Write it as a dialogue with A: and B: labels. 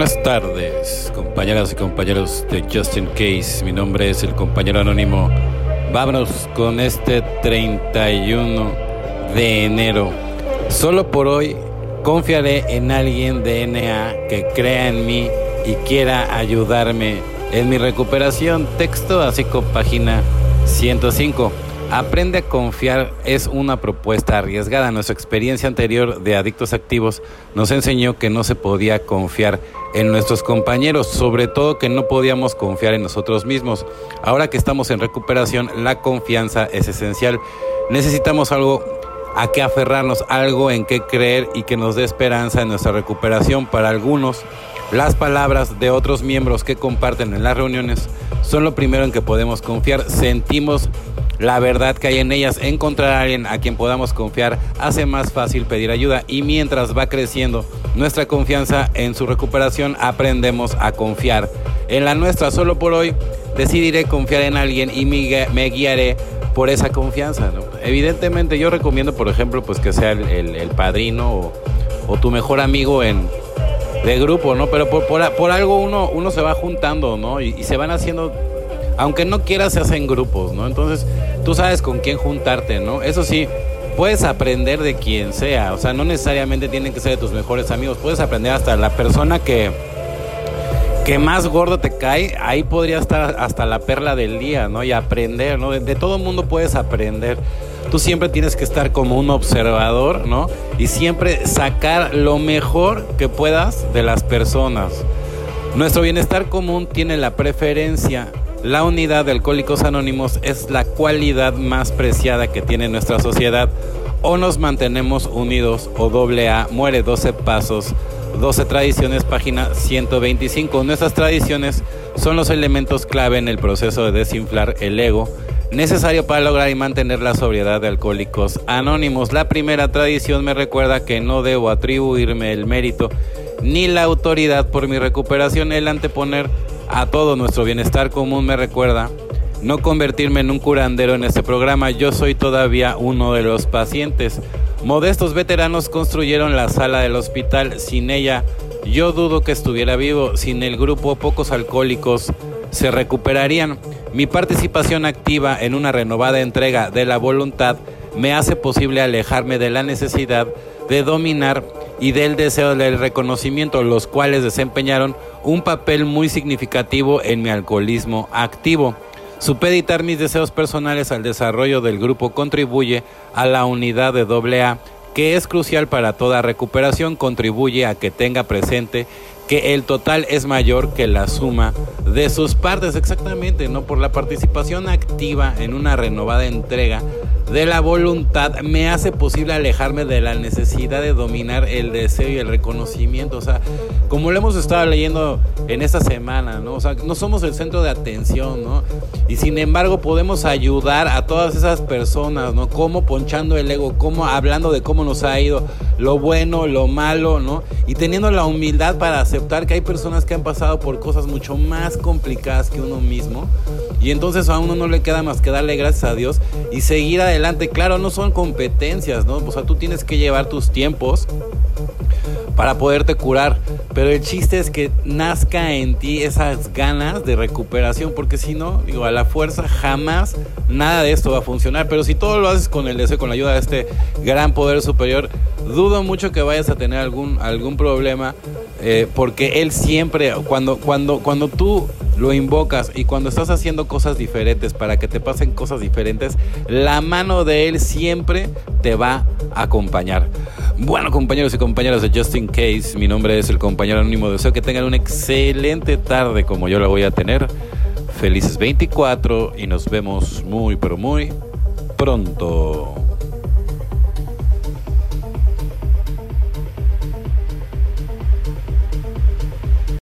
A: Buenas tardes, compañeras y compañeros de Justin Case. Mi nombre es el compañero anónimo. Vámonos con este 31 de enero. Solo por hoy confiaré en alguien de NA que crea en mí y quiera ayudarme en mi recuperación. Texto así con página 105. Aprende a confiar es una propuesta arriesgada. Nuestra experiencia anterior de adictos activos nos enseñó que no se podía confiar en nuestros compañeros, sobre todo que no podíamos confiar en nosotros mismos. Ahora que estamos en recuperación, la confianza es esencial. Necesitamos algo a qué aferrarnos, algo en qué creer y que nos dé esperanza en nuestra recuperación. Para algunos, las palabras de otros miembros que comparten en las reuniones son lo primero en que podemos confiar. Sentimos la verdad que hay en ellas. Encontrar a alguien a quien podamos confiar hace más fácil pedir ayuda y mientras va creciendo nuestra confianza en su recuperación, aprendemos a confiar en la nuestra. Solo por hoy decidiré confiar en alguien y me guiaré por esa confianza. Evidentemente yo recomiendo, por ejemplo, pues que sea el, padrino o, tu mejor amigo en de grupo, ¿no? Pero por, algo uno, uno se va juntando, ¿no? Y se van haciendo aunque no quieras, se hacen grupos, ¿no? Entonces, tú sabes con quién juntarte, ¿no? Eso sí, puedes aprender de quien sea, o sea, no necesariamente tienen que ser de tus mejores amigos, puedes aprender hasta la persona que que más gordo te cae, ahí podría estar hasta la perla del día, ¿no? Y aprender, ¿no? De, de todo mundo puedes aprender. Tú siempre tienes que estar como un observador, ¿no? Y siempre sacar lo mejor que puedas de las personas. Nuestro bienestar común tiene la preferencia la unidad de Alcohólicos Anónimos es la cualidad más preciada que tiene nuestra sociedad. O nos mantenemos unidos o doble A muere 12 pasos, 12 tradiciones, página 125. Nuestras tradiciones son los elementos clave en el proceso de desinflar el ego necesario para lograr y mantener la sobriedad de alcohólicos anónimos. La primera tradición me recuerda que no debo atribuirme el mérito ni la autoridad por mi recuperación, el anteponer a todo nuestro bienestar común me recuerda no convertirme en un curandero en este programa, yo soy todavía uno de los pacientes. Modestos veteranos construyeron la sala del hospital, sin ella yo dudo que estuviera vivo, sin el grupo pocos alcohólicos se recuperarían. Mi participación activa en una renovada entrega de la voluntad me hace posible alejarme de la necesidad de dominar y del deseo del reconocimiento, los cuales desempeñaron un papel muy significativo en mi alcoholismo activo. Supeditar mis deseos personales al desarrollo del grupo contribuye a la unidad de AA, que es crucial para toda recuperación, contribuye a que tenga presente que el total es mayor que la suma de sus partes, exactamente, ¿no? Por la participación activa en una renovada entrega de la voluntad me hace posible alejarme de la necesidad de dominar el deseo y el reconocimiento. O sea, como lo hemos estado leyendo en esta semana, ¿no? O sea, no somos el centro de atención, ¿no? Y sin embargo podemos ayudar a todas esas personas, ¿no? Como ponchando el ego, como hablando de cómo nos ha ido, lo bueno, lo malo, ¿no? Y teniendo la humildad para aceptar que hay personas que han pasado por cosas mucho más complicadas que uno mismo. Y entonces a uno no le queda más que darle gracias a Dios y seguir adelante Claro, no son competencias, ¿no? O sea, tú tienes que llevar tus tiempos para poderte curar. Pero el chiste es que nazca en ti esas ganas de recuperación, porque si no, digo, a la fuerza jamás nada de esto va a funcionar. Pero si todo lo haces con el deseo, con la ayuda de este gran poder superior, dudo mucho que vayas a tener algún, algún problema, eh, porque él siempre, cuando, cuando, cuando tú lo invocas y cuando estás haciendo cosas diferentes para que te pasen cosas diferentes, la mano de él siempre te va a acompañar. Bueno, compañeros y compañeras de Justin Case, mi nombre es el compañero anónimo. Deseo que tengan una excelente tarde como yo la voy a tener. Felices 24 y nos vemos muy, pero muy pronto.